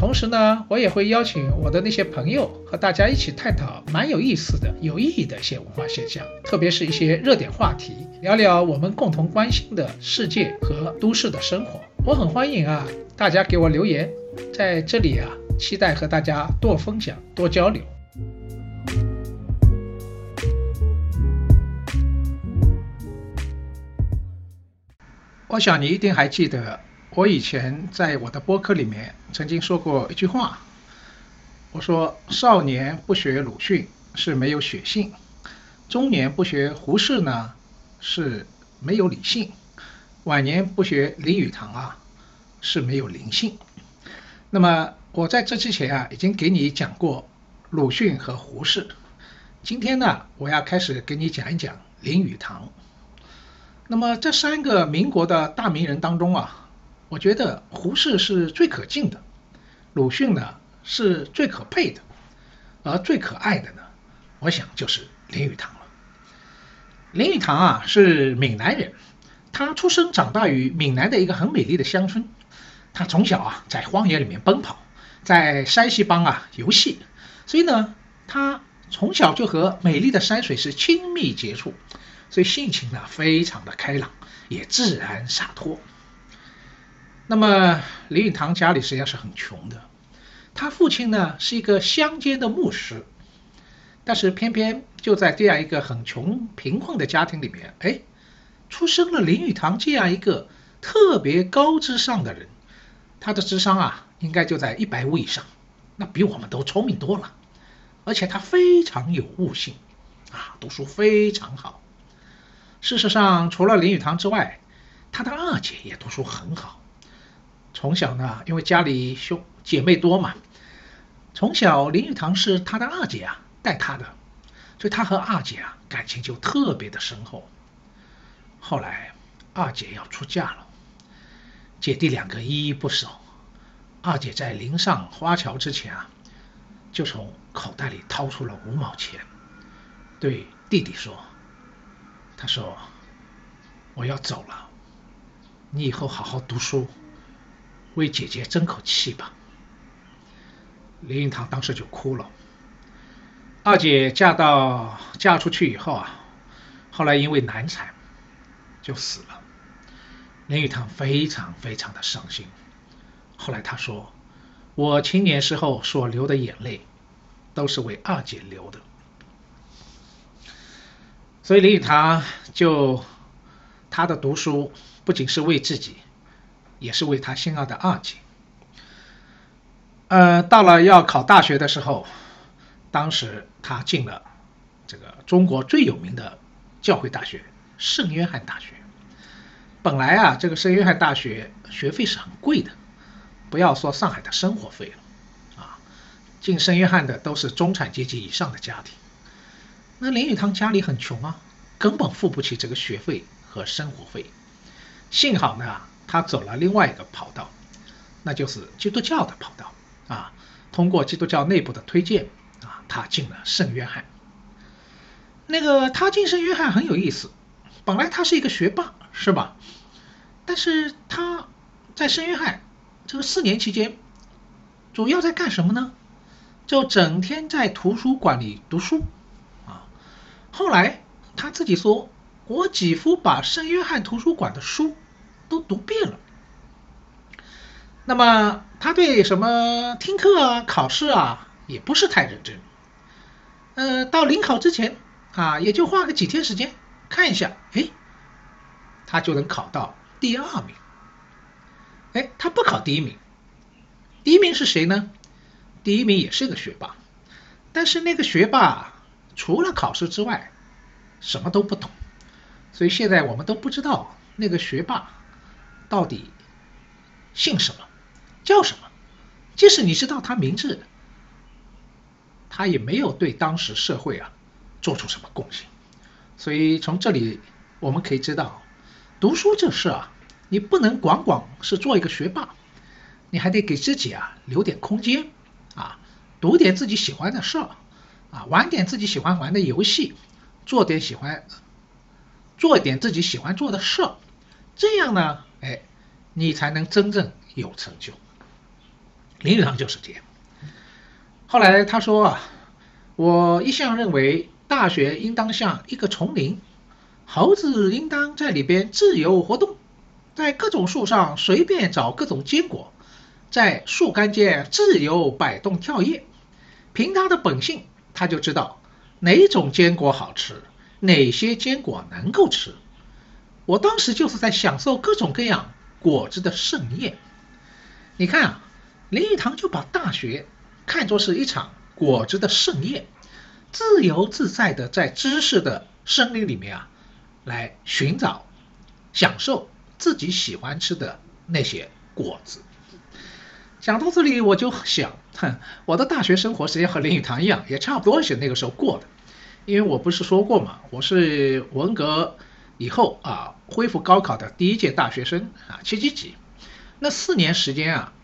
同时呢，我也会邀请我的那些朋友和大家一起探讨蛮有意思的、有意义的一些文化现象，特别是一些热点话题，聊聊我们共同关心的世界和都市的生活。我很欢迎啊，大家给我留言，在这里啊，期待和大家多分享、多交流。我想你一定还记得。我以前在我的播客里面曾经说过一句话，我说少年不学鲁迅是没有血性，中年不学胡适呢是没有理性，晚年不学林语堂啊是没有灵性。那么我在这之前啊已经给你讲过鲁迅和胡适，今天呢我要开始给你讲一讲林语堂。那么这三个民国的大名人当中啊。我觉得胡适是最可敬的，鲁迅呢是最可佩的，而最可爱的呢，我想就是林语堂了。林语堂啊是闽南人，他出生长大于闽南的一个很美丽的乡村，他从小啊在荒野里面奔跑，在山溪帮啊游戏，所以呢他从小就和美丽的山水是亲密接触，所以性情呢非常的开朗，也自然洒脱。那么林语堂家里实际上是很穷的，他父亲呢是一个乡间的牧师，但是偏偏就在这样一个很穷贫困的家庭里面，哎，出生了林语堂这样一个特别高智商的人，他的智商啊应该就在一百五以上，那比我们都聪明多了，而且他非常有悟性，啊，读书非常好。事实上，除了林语堂之外，他的二姐也读书很好。从小呢，因为家里兄姐妹多嘛，从小林语堂是他的二姐啊带他的，所以他和二姐啊感情就特别的深厚。后来二姐要出嫁了，姐弟两个依依不舍。二姐在临上花桥之前啊，就从口袋里掏出了五毛钱，对弟弟说：“他说我要走了，你以后好好读书。”为姐姐争口气吧。林语堂当时就哭了。二姐嫁到嫁出去以后啊，后来因为难产就死了。林语堂非常非常的伤心。后来他说：“我青年时候所流的眼泪，都是为二姐流的。”所以林语堂就他的读书不仅是为自己。也是为他心爱的二姐。呃，到了要考大学的时候，当时他进了这个中国最有名的教会大学——圣约翰大学。本来啊，这个圣约翰大学学费是很贵的，不要说上海的生活费了，啊，进圣约翰的都是中产阶级以上的家庭。那林语堂家里很穷啊，根本付不起这个学费和生活费。幸好呢。他走了另外一个跑道，那就是基督教的跑道啊。通过基督教内部的推荐啊，他进了圣约翰。那个他进圣约翰很有意思，本来他是一个学霸，是吧？但是他在圣约翰这个四年期间，主要在干什么呢？就整天在图书馆里读书啊。后来他自己说：“我几乎把圣约翰图书馆的书。”都读遍了，那么他对什么听课啊、考试啊也不是太认真。呃，到临考之前啊，也就花个几天时间看一下，哎，他就能考到第二名。哎，他不考第一名，第一名是谁呢？第一名也是个学霸，但是那个学霸除了考试之外什么都不懂，所以现在我们都不知道那个学霸到底姓什么，叫什么。即使你知道他名字，他也没有对当时社会啊做出什么贡献。所以从这里我们可以知道，读书这事啊。你不能光光是做一个学霸，你还得给自己啊留点空间啊，读点自己喜欢的事儿啊，玩点自己喜欢玩的游戏，做点喜欢做点自己喜欢做的事儿，这样呢，你才能真正有成就。林语堂就是这样。后来他说啊，我一向认为大学应当像一个丛林，猴子应当在里边自由活动。在各种树上随便找各种坚果，在树干间自由摆动跳跃。凭他的本性，他就知道哪种坚果好吃，哪些坚果能够吃。我当时就是在享受各种各样果子的盛宴。你看啊，林语堂就把大学看作是一场果子的盛宴，自由自在的在知识的森林里面啊，来寻找、享受。自己喜欢吃的那些果子。讲到这里，我就想，哼，我的大学生活实际上和林语堂一样，也差不多是那个时候过的。因为我不是说过嘛，我是文革以后啊恢复高考的第一届大学生啊，七七几。那四年时间啊，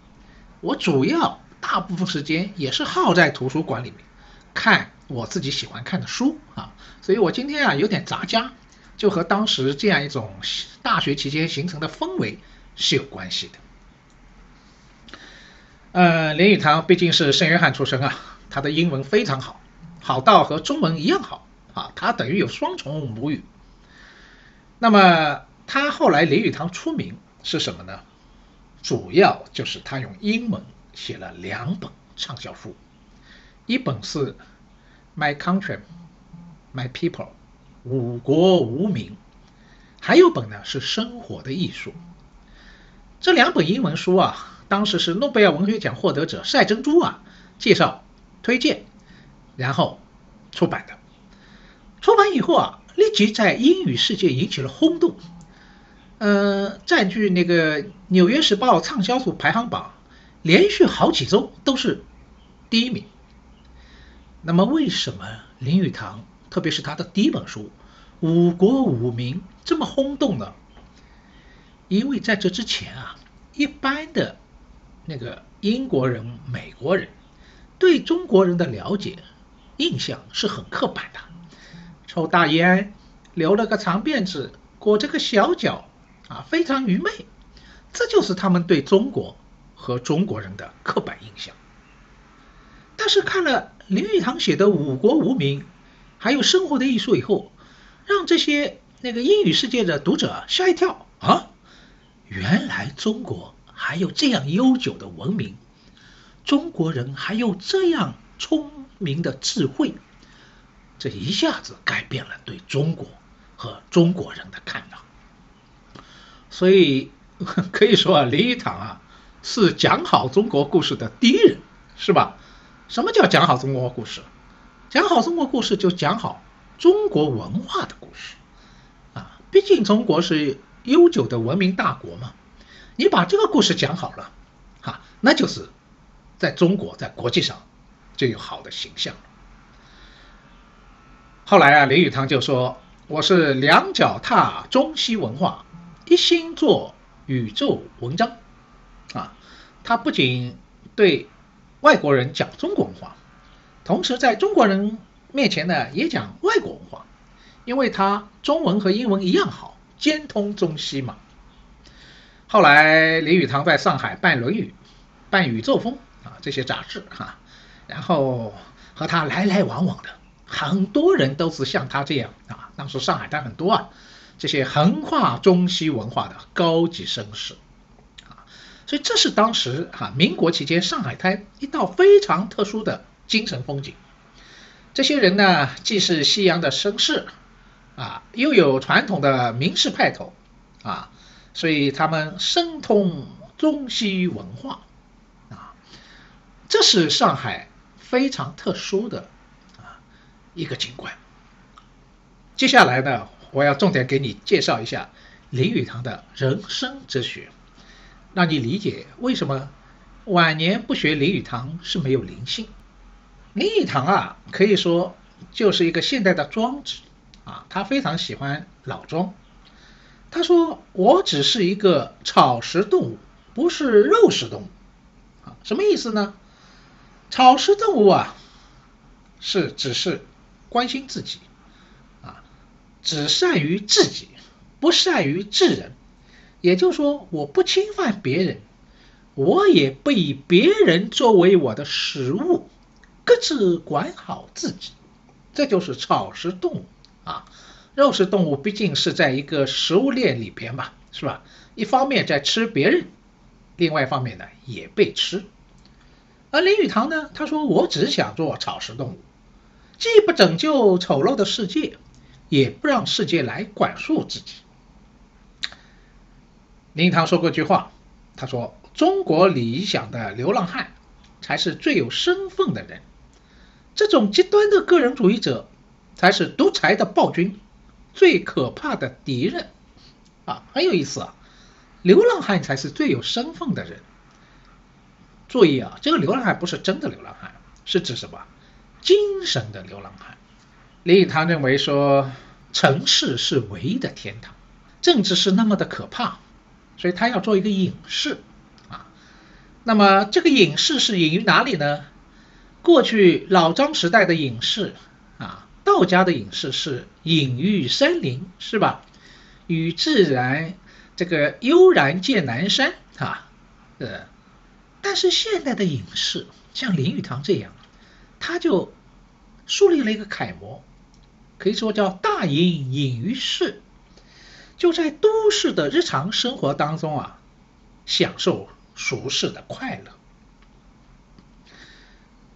我主要大部分时间也是耗在图书馆里面看我自己喜欢看的书啊，所以我今天啊有点杂家。就和当时这样一种大学期间形成的氛围是有关系的。呃，林语堂毕竟是圣约翰出身啊，他的英文非常好，好到和中文一样好啊，他等于有双重母语。那么他后来林语堂出名是什么呢？主要就是他用英文写了两本畅销书，一本是《My Country, My People》。五国无名，还有本呢是《生活的艺术》。这两本英文书啊，当时是诺贝尔文学奖获得者赛珍珠啊介绍推荐，然后出版的。出版以后啊，立即在英语世界引起了轰动，呃，占据那个《纽约时报》畅销书排行榜，连续好几周都是第一名。那么，为什么林语堂？特别是他的第一本书《五国五民》这么轰动呢？因为在这之前啊，一般的那个英国人、美国人对中国人的了解印象是很刻板的，抽大烟，留了个长辫子，裹着个小脚，啊，非常愚昧，这就是他们对中国和中国人的刻板印象。但是看了林语堂写的《五国无名》。还有生活的艺术以后，让这些那个英语世界的读者吓一跳啊！原来中国还有这样悠久的文明，中国人还有这样聪明的智慧，这一下子改变了对中国和中国人的看法。所以可以说啊，林语堂啊是讲好中国故事的第一人，是吧？什么叫讲好中国故事？讲好中国故事，就讲好中国文化的故事啊！毕竟中国是悠久的文明大国嘛，你把这个故事讲好了，哈，那就是在中国在国际上就有好的形象。后来啊，林语堂就说：“我是两脚踏中西文化，一心做宇宙文章。”啊，他不仅对外国人讲中国文化。同时，在中国人面前呢，也讲外国文化，因为他中文和英文一样好，兼通中西嘛。后来，林语堂在上海办《论语》、办《宇宙风》啊这些杂志哈，然后和他来来往往的很多人都是像他这样啊，当时上海滩很多啊，这些横跨中西文化的高级绅士啊，所以这是当时哈民国期间上海滩一道非常特殊的。精神风景，这些人呢，既是西洋的绅士，啊，又有传统的名士派头，啊，所以他们深通中西文化，啊，这是上海非常特殊的一个景观。接下来呢，我要重点给你介绍一下林语堂的人生哲学，让你理解为什么晚年不学林语堂是没有灵性。林语堂啊，可以说就是一个现代的庄子啊，他非常喜欢老庄。他说：“我只是一个草食动物，不是肉食动物。”啊，什么意思呢？草食动物啊，是只是关心自己啊，只善于自己，不善于治人。也就是说，我不侵犯别人，我也不以别人作为我的食物。各自管好自己，这就是草食动物啊。肉食动物毕竟是在一个食物链里边嘛，是吧？一方面在吃别人，另外一方面呢也被吃。而林语堂呢，他说：“我只想做草食动物，既不拯救丑陋的世界，也不让世界来管束自己。”林语堂说过一句话，他说：“中国理想的流浪汉，才是最有身份的人。”这种极端的个人主义者，才是独裁的暴君最可怕的敌人啊！很有意思啊，流浪汉才是最有身份的人。注意啊，这个流浪汉不是真的流浪汉，是指什么？精神的流浪汉。林语堂认为说，城市是唯一的天堂，政治是那么的可怕，所以他要做一个隐士啊。那么这个隐士是隐于哪里呢？过去老张时代的隐士啊，道家的隐士是隐于山林，是吧？与自然这个悠然见南山啊，呃，但是现代的隐士像林语堂这样，他就树立了一个楷模，可以说叫大隐隐于市，就在都市的日常生活当中啊，享受俗世的快乐。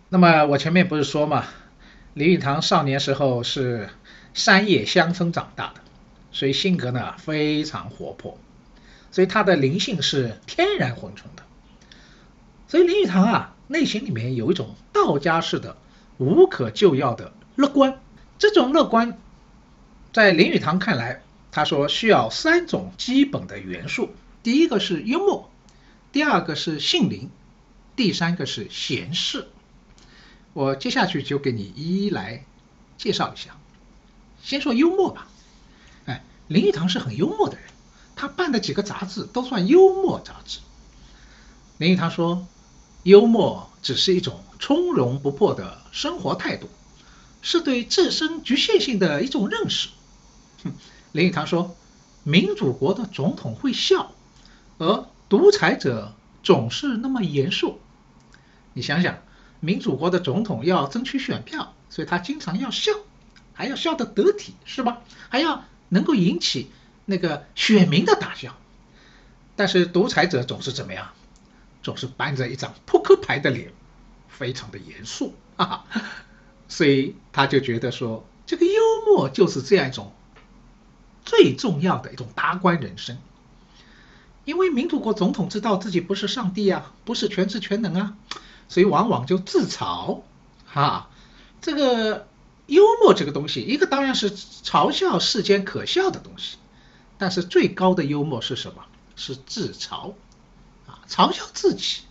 那么我前面不是说嘛，林语堂少年时候是山野乡村长大的，所以性格呢非常活泼，所以他的灵性是天然浑纯的。所以林语堂啊内心里面有一种道家式的无可救药的乐观，这种乐观在林语堂看来，他说需要三种基本的元素，第一个是幽默，第二个是性灵，第三个是闲适。我接下去就给你一一来介绍一下。先说幽默吧，哎，林语堂是很幽默的人，他办的几个杂志都算幽默杂志。林语堂说，幽默只是一种从容不迫的生活态度，是对自身局限性的一种认识。哼 林语堂说，民主国的总统会笑，而独裁者总是那么严肃。你想想。民主国的总统要争取选票，所以他经常要笑，还要笑得得体，是吧？还要能够引起那个选民的大笑。但是独裁者总是怎么样？总是板着一张扑克牌的脸，非常的严肃啊。所以他就觉得说，这个幽默就是这样一种最重要的一种达观人生。因为民主国总统知道自己不是上帝啊，不是全知全能啊。所以往往就自嘲，哈，这个幽默这个东西，一个当然是嘲笑世间可笑的东西，但是最高的幽默是什么？是自嘲，啊，嘲笑自己，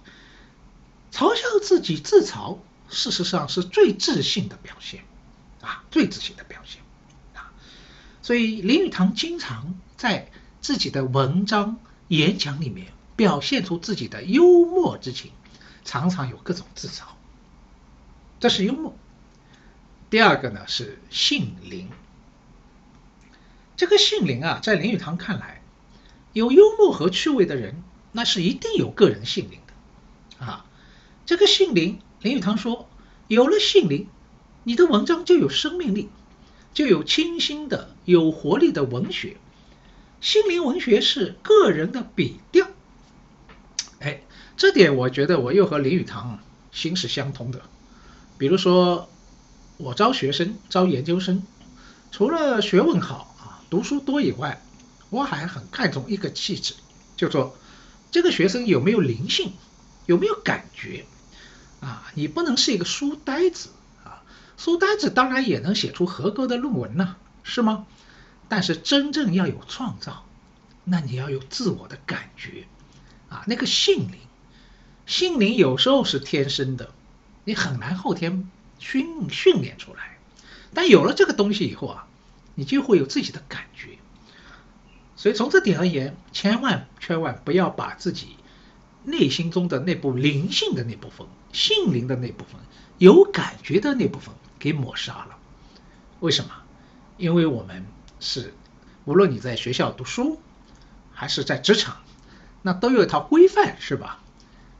嘲笑自己自嘲，事实上是最自信的表现，啊，最自信的表现，啊，所以林语堂经常在自己的文章、演讲里面表现出自己的幽默之情。常常有各种自嘲，这是幽默。第二个呢是性灵，这个性灵啊，在林语堂看来，有幽默和趣味的人，那是一定有个人性灵的啊。这个性灵，林语堂说，有了性灵，你的文章就有生命力，就有清新的、有活力的文学。心灵文学是个人的笔调。哎这点我觉得我又和林语堂心是相通的。比如说，我招学生，招研究生，除了学问好啊，读书多以外，我还很看重一个气质，就说这个学生有没有灵性，有没有感觉啊？你不能是一个书呆子啊，书呆子当然也能写出合格的论文呢，是吗？但是真正要有创造，那你要有自我的感觉啊，那个性灵，性灵有时候是天生的，你很难后天训训练出来。但有了这个东西以后啊，你就会有自己的感觉。所以从这点而言，千万千万不要把自己内心中的那部灵性的那部分、性灵的那部分、有感觉的那部分给抹杀了。为什么？因为我们。是，无论你在学校读书，还是在职场，那都有一套规范，是吧？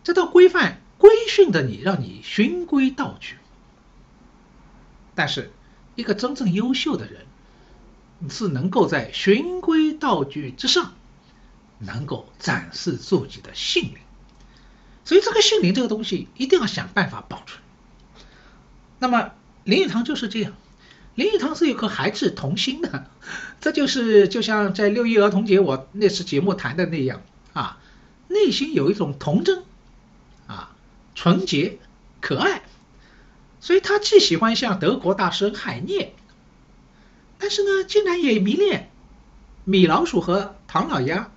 这套规范规训的你，让你循规蹈矩。但是，一个真正优秀的人，是能够在循规蹈矩之上，能够展示自己的性灵。所以，这个性灵这个东西，一定要想办法保存。那么，林语堂就是这样。林语堂是有颗孩子童心的，这就是就像在六一儿童节我那次节目谈的那样啊，内心有一种童真啊，纯洁可爱，所以他既喜欢像德国大师海涅，但是呢，竟然也迷恋米老鼠和唐老鸭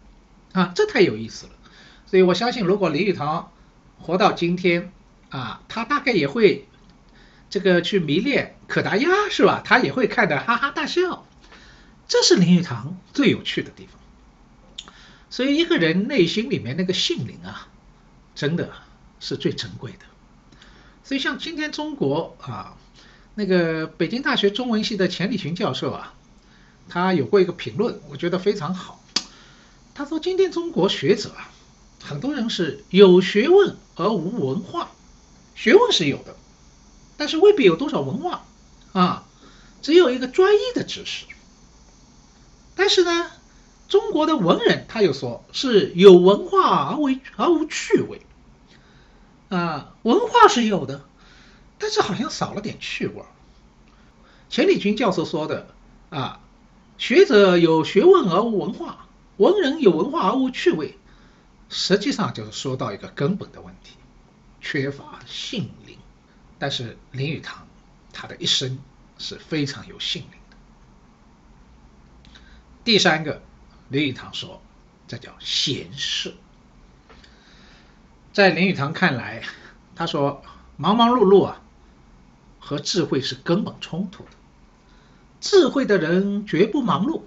啊，这太有意思了。所以我相信，如果林语堂活到今天啊，他大概也会。这个去迷恋可达鸭是吧？他也会看得哈哈大笑，这是林语堂最有趣的地方。所以一个人内心里面那个性灵啊，真的是最珍贵的。所以像今天中国啊，那个北京大学中文系的钱理群教授啊，他有过一个评论，我觉得非常好。他说今天中国学者啊，很多人是有学问而无文化，学问是有的。但是未必有多少文化啊，只有一个专一的知识。但是呢，中国的文人他又说是有文化而为而无趣味啊，文化是有的，但是好像少了点趣味。钱理群教授说的啊，学者有学问而无文化，文人有文化而无趣味，实际上就是说到一个根本的问题，缺乏性灵。但是林语堂，他的一生是非常有性灵的。第三个，林语堂说，这叫闲适。在林语堂看来，他说忙忙碌碌啊，和智慧是根本冲突的。智慧的人绝不忙碌，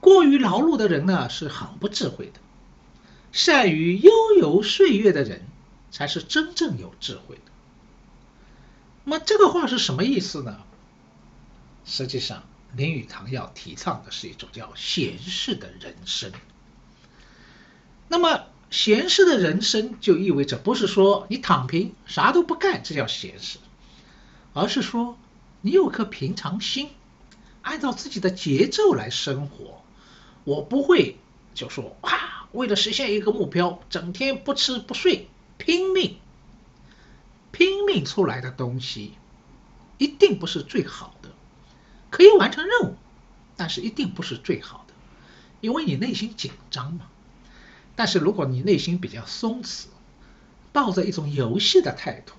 过于劳碌的人呢是很不智慧的。善于悠游岁月的人，才是真正有智慧的。那么这个话是什么意思呢？实际上，林语堂要提倡的是一种叫闲适的人生。那么，闲适的人生就意味着不是说你躺平啥都不干，这叫闲适，而是说你有颗平常心，按照自己的节奏来生活。我不会就说啊，为了实现一个目标，整天不吃不睡，拼命。拼命出来的东西，一定不是最好的，可以完成任务，但是一定不是最好的，因为你内心紧张嘛。但是如果你内心比较松弛，抱着一种游戏的态度，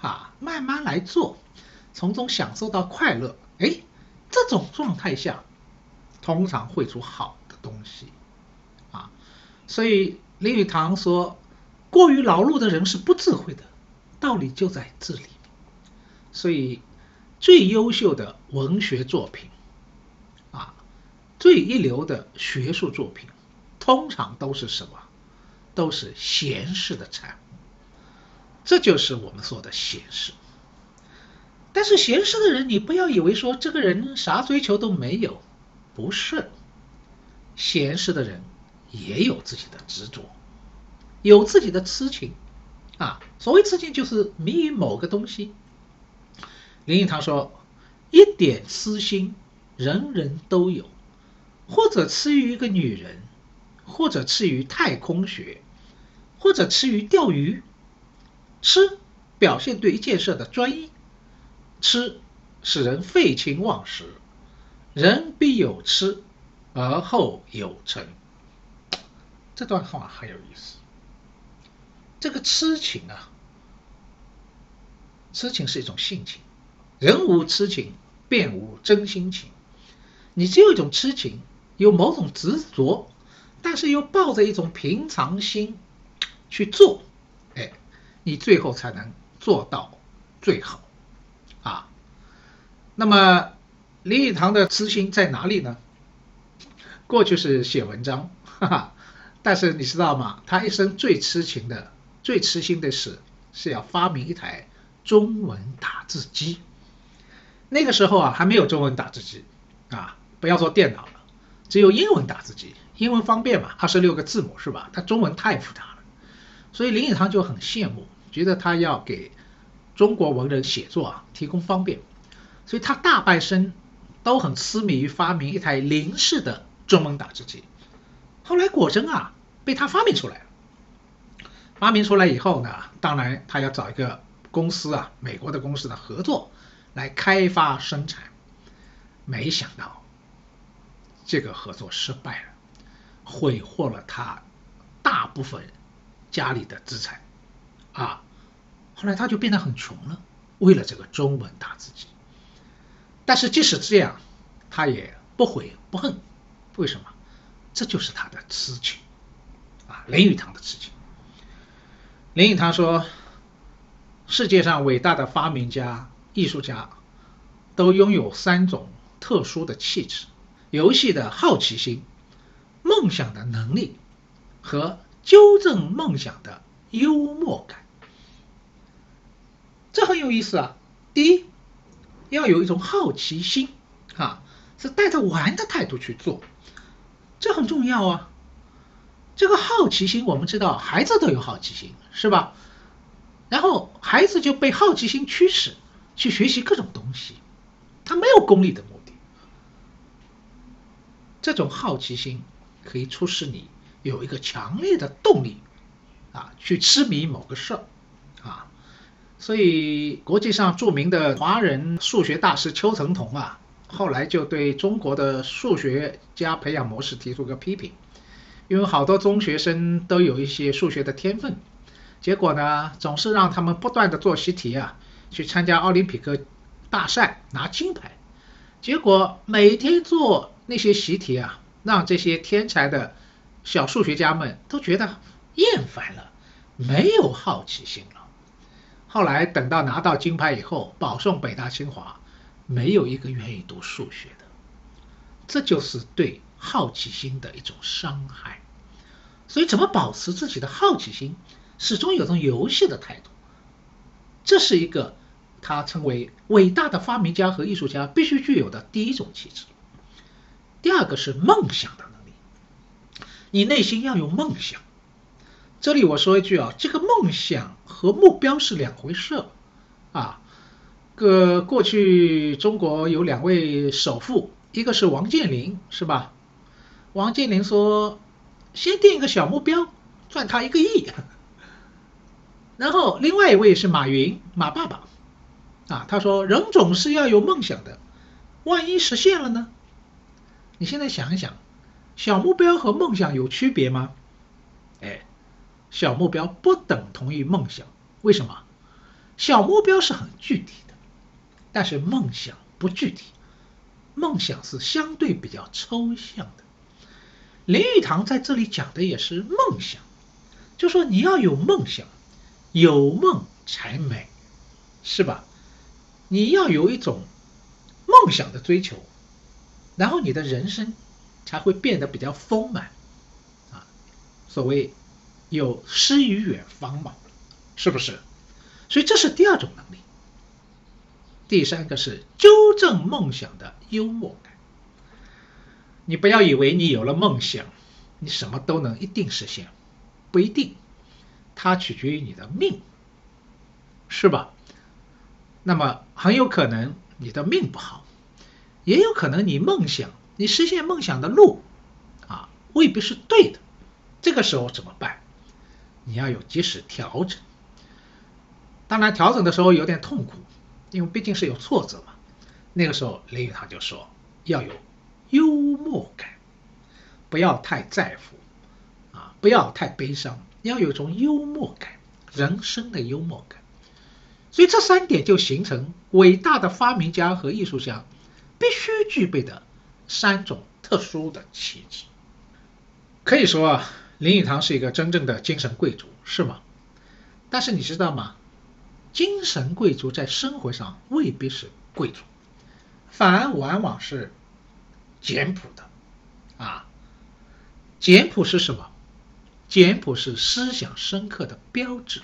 啊，慢慢来做，从中享受到快乐，哎，这种状态下，通常会出好的东西，所以林语堂说，过于劳碌的人是不智慧的。道理就在这里，所以最优秀的文学作品，啊，最一流的学术作品，通常都是什么？都是闲适的产物。这就是我们说的闲适。但是闲适的人，你不要以为说这个人啥追求都没有，不是。闲适的人也有自己的执着，有自己的痴情。啊，所谓痴情就是迷于某个东西。林语堂说：“一点痴心，人人都有，或者痴于一个女人，或者痴于太空学，或者痴于钓鱼。痴表现对一件事的专一，痴使人废寝忘食。人必有痴，而后有成。这段话很有意思。这个痴情啊，痴情是一种性情，人无痴情，便无真心情。你只有一种痴情，有某种执着，但是又抱着一种平常心去做，哎，你最后才能做到最好啊。那么。林语堂的痴心在哪里呢？过去是写文章，哈哈，但是你知道吗？他一生最痴情的、最痴心的事是要发明一台中文打字机。那个时候啊，还没有中文打字机啊，不要说电脑了，只有英文打字机，英文方便嘛，二十六个字母是吧？他中文太复杂了，所以林语堂就很羡慕，觉得他要给中国文人写作啊提供方便，所以他大半生。都很痴迷于发明一台零式的中文打字机，后来果真啊被他发明出来了。发明出来以后呢，当然他要找一个公司啊，美国的公司的合作来开发生产。没想到这个合作失败了，毁获了他大部分家里的资产啊。后来他就变得很穷了，为了这个中文打字机。但是即使这样，他也不悔不恨，为什么？这就是他的痴情！林语堂的事情。林语堂说：“世界上伟大的发明家、艺术家，都拥有三种特殊的气质：游戏的好奇心、梦想的能力和纠正梦想的幽默感。”这很有意思啊！第一。要有一种好奇心，啊，是带着玩的态度去做，这很重要啊。这个好奇心，我们知道孩子都有好奇心，是吧？然后孩子就被好奇心驱使去学习各种东西，他没有功利的目的。这种好奇心可以促使你有一个强烈的动力，啊，去痴迷某个事儿，啊。所以，国际上著名的华人数学大师邱成桐啊，后来就对中国的数学家培养模式提出个批评，因为好多中学生都有一些数学的天分，结果呢，总是让他们不断的做习题啊，去参加奥林匹克大赛拿金牌，结果每天做那些习题啊，让这些天才的小数学家们都觉得厌烦了，没有好奇心了。后来等到拿到金牌以后，保送北大清华，没有一个愿意读数学的，这就是对好奇心的一种伤害。所以，怎么保持自己的好奇心，始终有种游戏的态度，这是一个他称为伟大的发明家和艺术家必须具有的第一种气质。第二个是梦想的能力，你内心要有梦想。这里我说一句啊，这个梦想和目标是两回事啊。个过去中国有两位首富，一个是王健林，是吧？王健林说，先定一个小目标，赚他一个亿。然后另外一位是马云，马爸爸，啊，他说人总是要有梦想的，万一实现了呢？你现在想一想，小目标和梦想有区别吗？哎。小目标不等同于梦想，为什么？小目标是很具体的，但是梦想不具体，梦想是相对比较抽象的。林语堂在这里讲的也是梦想，就说你要有梦想，有梦才美，是吧？你要有一种梦想的追求，然后你的人生才会变得比较丰满，啊，所谓。有诗与远方嘛，是不是？所以这是第二种能力。第三个是纠正梦想的幽默感。你不要以为你有了梦想，你什么都能一定实现，不一定，它取决于你的命，是吧？那么很有可能你的命不好，也有可能你梦想，你实现梦想的路啊未必是对的，这个时候怎么办？你要有及时调整，当然调整的时候有点痛苦，因为毕竟是有挫折嘛。那个时候林语堂就说要有幽默感，不要太在乎啊，不要太悲伤，要有一种幽默感，人生的幽默感。所以这三点就形成伟大的发明家和艺术家必须具备的三种特殊的气质。可以说啊，林语堂是一个真正的精神贵族，是吗？但是你知道吗？精神贵族在生活上未必是贵族，反而往往是简朴的。啊，简朴是什么？简朴是思想深刻的标志。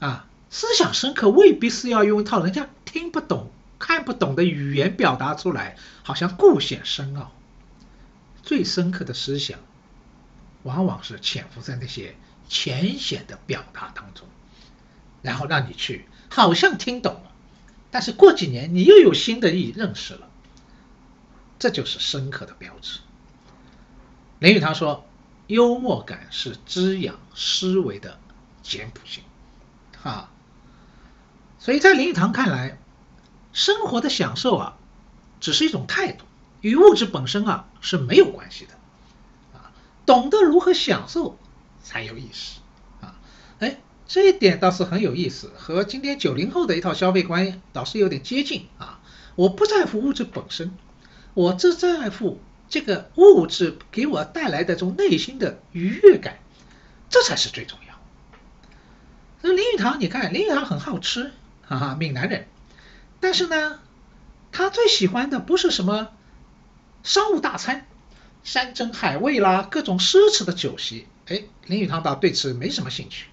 啊，思想深刻未必是要用一套人家听不懂、看不懂的语言表达出来，好像故显深奥。最深刻的思想，往往是潜伏在那些浅显的表达当中，然后让你去好像听懂了，但是过几年你又有新的意认识了，这就是深刻的标志。林语堂说：“幽默感是滋养思维的简朴性。”哈，所以在林语堂看来，生活的享受啊，只是一种态度。与物质本身啊是没有关系的，啊，懂得如何享受才有意思，啊，哎，这一点倒是很有意思，和今天九零后的一套消费观倒是有点接近啊。我不在乎物质本身，我只在乎这个物质给我带来的这种内心的愉悦感，这才是最重要。那林语堂，你看林语堂很好吃，哈哈，闽南人，但是呢，他最喜欢的不是什么。商务大餐，山珍海味啦，各种奢侈的酒席，哎，林语堂倒对此没什么兴趣。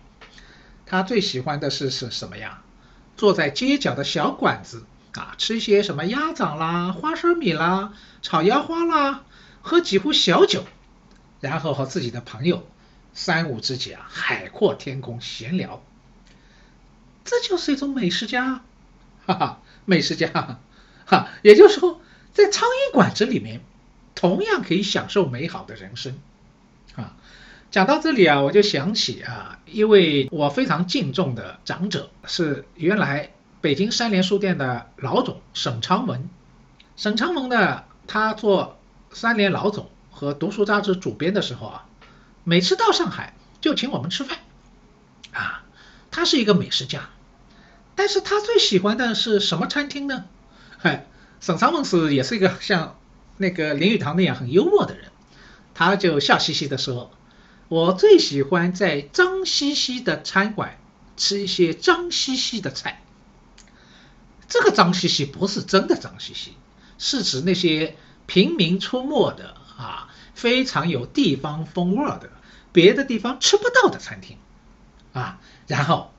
他最喜欢的是是什么呀？坐在街角的小馆子啊，吃一些什么鸭掌啦、花生米啦、炒腰花啦，喝几壶小酒，然后和自己的朋友三五知己啊，海阔天空闲聊。这就是一种美食家，哈哈，美食家，哈，也就是说。在苍蝇馆子里面，同样可以享受美好的人生，啊，讲到这里啊，我就想起啊，一位我非常敬重的长者，是原来北京三联书店的老总沈昌文。沈昌文呢，他做三联老总和读书杂志主编的时候啊，每次到上海就请我们吃饭，啊，他是一个美食家，但是他最喜欢的是什么餐厅呢？嗨。沈昌文是也是一个像那个林语堂那样很幽默的人，他就笑嘻嘻的说：“我最喜欢在脏兮兮的餐馆吃一些脏兮兮的菜。这个脏兮兮不是真的脏兮兮，是指那些平民出没的啊，非常有地方风味的，别的地方吃不到的餐厅啊。然后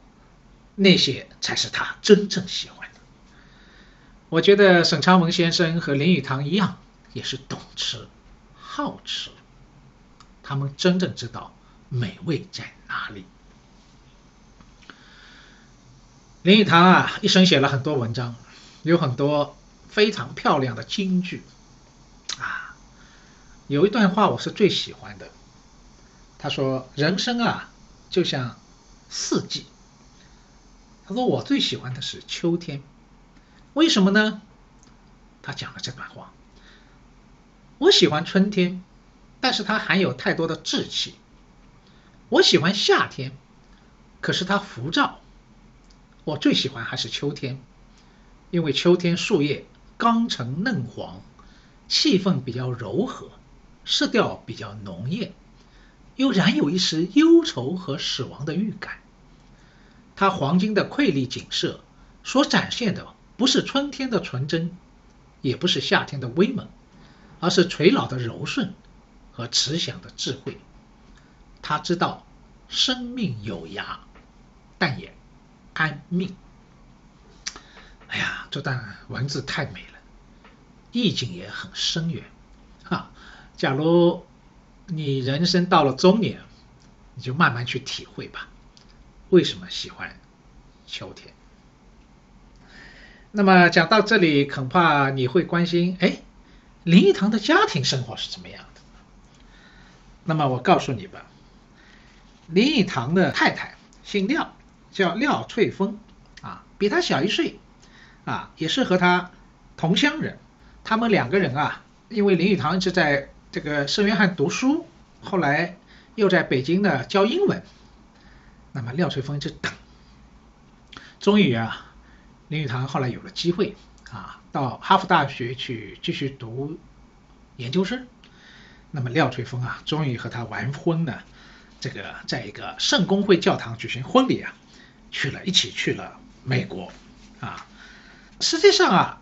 那些才是他真正喜欢的。”我觉得沈昌文先生和林语堂一样，也是懂吃、好吃。他们真正知道美味在哪里。林语堂啊，一生写了很多文章，有很多非常漂亮的金句。啊，有一段话我是最喜欢的。他说：“人生啊，就像四季。”他说：“我最喜欢的是秋天。”为什么呢？他讲了这段话。我喜欢春天，但是它含有太多的稚气。我喜欢夏天，可是它浮躁。我最喜欢还是秋天，因为秋天树叶刚成嫩黄，气氛比较柔和，色调比较浓艳，又染有一丝忧愁和死亡的预感。它黄金的瑰丽景色所展现的。不是春天的纯真，也不是夏天的威猛，而是垂老的柔顺和慈祥的智慧。他知道生命有涯，但也安命。哎呀，这段文字太美了，意境也很深远。哈，假如你人生到了中年，你就慢慢去体会吧，为什么喜欢秋天。那么讲到这里，恐怕你会关心，哎，林语堂的家庭生活是怎么样的？那么我告诉你吧，林语堂的太太姓廖，叫廖翠峰，啊，比他小一岁，啊，也是和他同乡人。他们两个人啊，因为林语堂一直在这个圣约翰读书，后来又在北京呢教英文。那么廖翠峰就等，终于啊，林语堂后来有了机会啊，到哈佛大学去继续读研究生。那么廖翠峰啊，终于和他完婚了。这个在一个圣公会教堂举行婚礼啊，去了一起去了美国啊。实际上啊，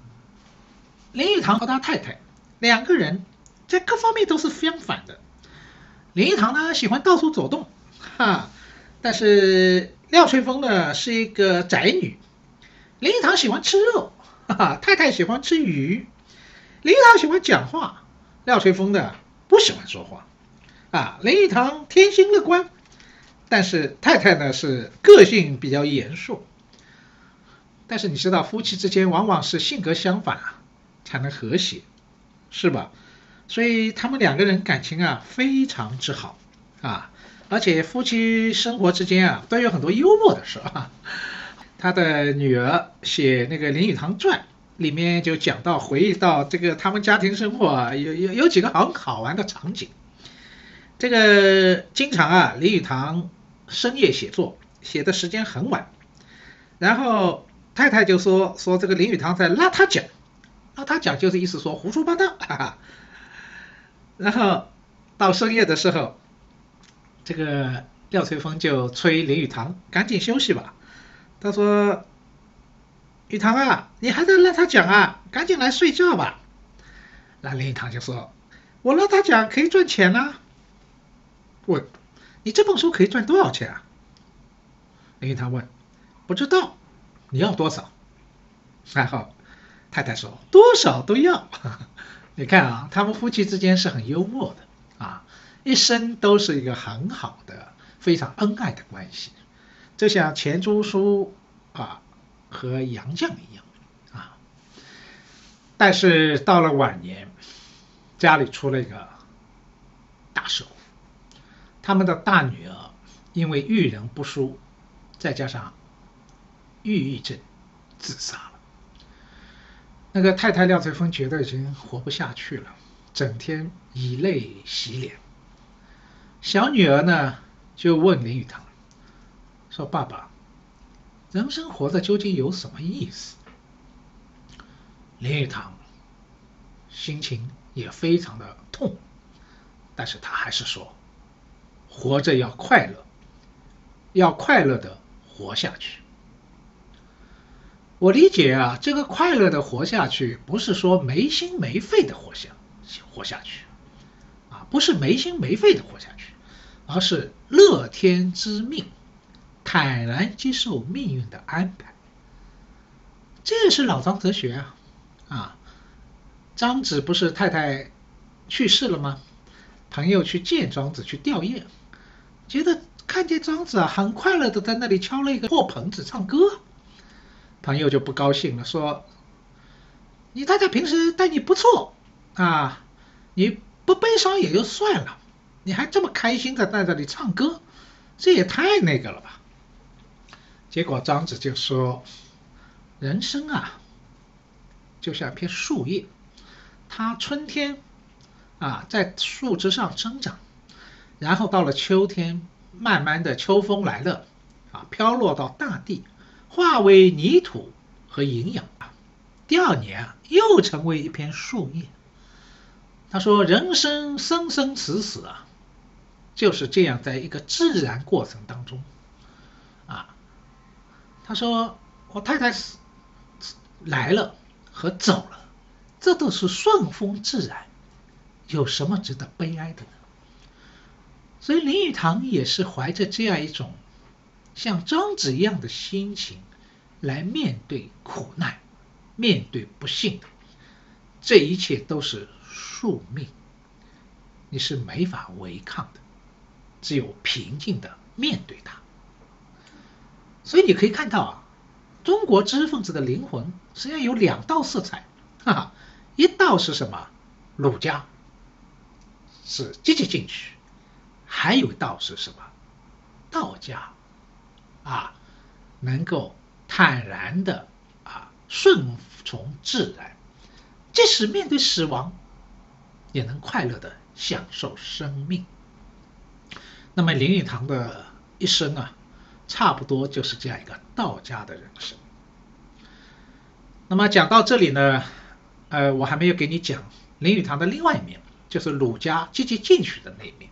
林语堂和他太太两个人在各方面都是相反的。林语堂呢喜欢到处走动，哈，但是廖翠峰呢是一个宅女。林语堂喜欢吃肉，哈哈，太太喜欢吃鱼。林语堂喜欢讲话，廖翠峰呢不喜欢说话。啊，林语堂天性乐观，但是太太呢是个性比较严肃。但是你知道，夫妻之间往往是性格相反啊，才能和谐，是吧？所以他们两个人感情啊非常之好啊，而且夫妻生活之间啊都有很多幽默的事啊。他的女儿写那个《林语堂传》里面就讲到，回忆到这个他们家庭生活啊，有有有几个很好玩的场景。这个经常啊，林语堂深夜写作，写的时间很晚，然后太太就说说这个林语堂在拉他讲，拉他讲就是意思说胡说八道，哈哈。然后到深夜的时候，这个廖翠峰就催林语堂赶紧休息吧，他说：“语堂啊，你还在拉他讲啊，赶紧来睡觉吧。”那林语堂就说：“我拉他讲可以赚钱呐。”问，你这本书可以赚多少钱啊？林语堂问，不知道，你要多少？然后太太说，多少都要。你看啊，他们夫妻之间是很幽默的啊，一生都是一个很好的、非常恩爱的关系，就像钱钟书啊和杨绛一样啊。但是到了晚年，家里出了一个大事。他们的大女儿因为遇人不淑，再加上抑郁症，自杀了。那个太太廖翠峰觉得已经活不下去了，整天以泪洗脸。小女儿呢就问林语堂说：“爸爸，人生活着究竟有什么意思？”林语堂心情也非常的痛，但是他还是说。活着要快乐，要快乐的活下去。我理解啊，这个快乐的活下去，不是说没心没肺的活下活下去，啊，不是没心没肺的活下去，而是乐天知命，坦然接受命运的安排。这也是老张哲学啊，啊，张子不是太太去世了吗？朋友去见庄子去吊唁。觉得看见庄子啊，很快乐的在那里敲了一个破盆子唱歌，朋友就不高兴了，说：“你太太平时待你不错啊，你不悲伤也就算了，你还这么开心的在这里唱歌，这也太那个了吧？”结果庄子就说：“人生啊，就像一片树叶，它春天啊在树枝上生长。”然后到了秋天，慢慢的秋风来了，啊，飘落到大地，化为泥土和营养。第二年啊，又成为一片树叶。他说：“人生生生死死啊，就是这样，在一个自然过程当中，啊。”他说：“我太太死来了和走了，这都是顺风自然，有什么值得悲哀的呢？”所以林语堂也是怀着这样一种像庄子一样的心情来面对苦难、面对不幸的，这一切都是宿命，你是没法违抗的，只有平静的面对它。所以你可以看到啊，中国知识分子的灵魂实际上有两道色彩，哈哈，一道是什么？儒家是积极进取。还有道是什么？道家啊，能够坦然的啊顺从自然，即使面对死亡，也能快乐的享受生命。那么林语堂的一生啊，差不多就是这样一个道家的人生。那么讲到这里呢，呃，我还没有给你讲林语堂的另外一面，就是儒家积极进取的那一面。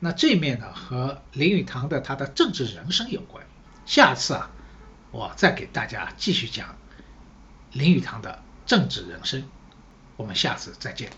那这面呢，和林语堂的他的政治人生有关。下次啊，我再给大家继续讲林语堂的政治人生。我们下次再见。